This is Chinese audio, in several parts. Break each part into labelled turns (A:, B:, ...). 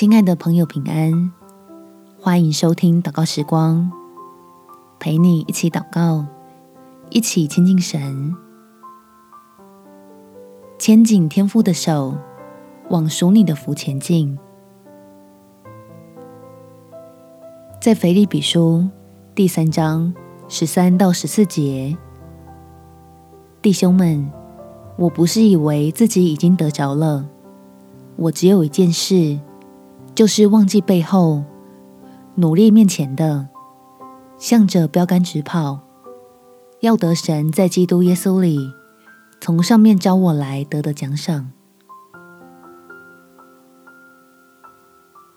A: 亲爱的朋友，平安！欢迎收听祷告时光，陪你一起祷告，一起亲近神，牵紧天父的手，往属你的福前进。在腓利比书第三章十三到十四节，弟兄们，我不是以为自己已经得着了，我只有一件事。就是忘记背后，努力面前的，向着标竿直跑，要得神在基督耶稣里从上面召我来得的奖赏。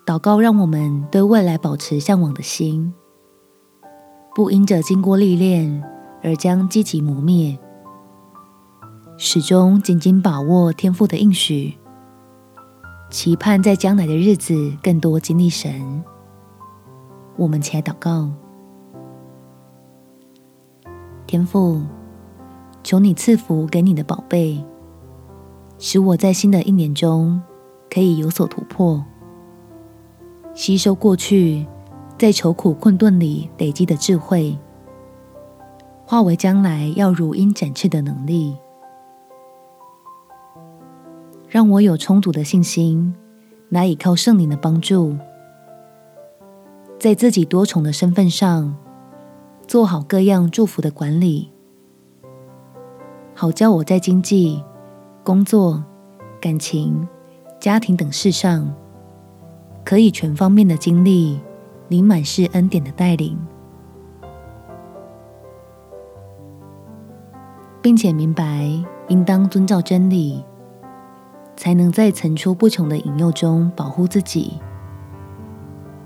A: 祷告让我们对未来保持向往的心，不因着经过历练而将积极磨灭，始终紧紧把握天赋的应许。期盼在将来的日子更多经历神，我们起来祷告。天父，求你赐福给你的宝贝，使我在新的一年中可以有所突破，吸收过去在愁苦困顿里累积的智慧，化为将来要如鹰展翅的能力。让我有充足的信心，来依靠圣灵的帮助，在自己多重的身份上，做好各样祝福的管理，好叫我在经济、工作、感情、家庭等事上，可以全方面的经历你满是恩典的带领，并且明白应当遵照真理。才能在层出不穷的引诱中保护自己，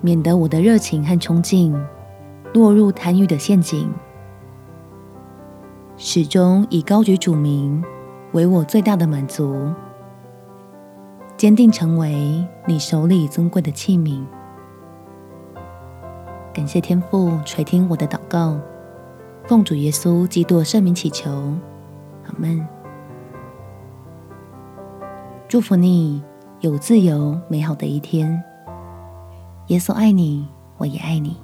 A: 免得我的热情和冲劲落入贪欲的陷阱。始终以高举主名为我最大的满足，坚定成为你手里尊贵的器皿。感谢天父垂听我的祷告，奉主耶稣基督圣名祈求，阿门。祝福你有自由美好的一天。耶稣爱你，我也爱你。